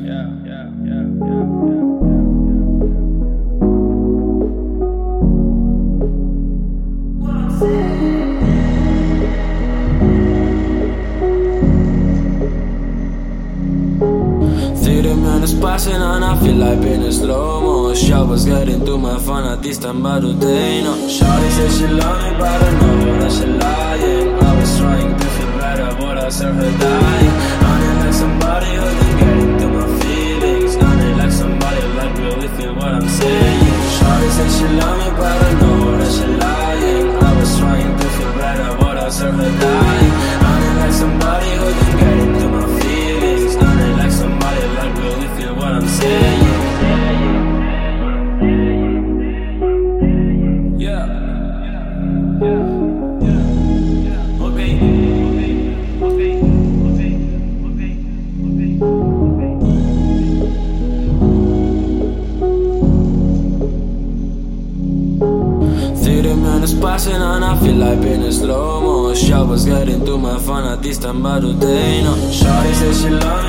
yeah, yeah, yeah, yeah, yeah. passing and I feel like being in slow mo. Showers getting through my phone at this time, but today no. Shawty said she loved me, but I know that she lying. I was trying to feel better, but I saw her die. serve the night. no passing on, I feel like being in slow mo. Showers getting through my phone, at least I'm out day, no. Shawty says she loves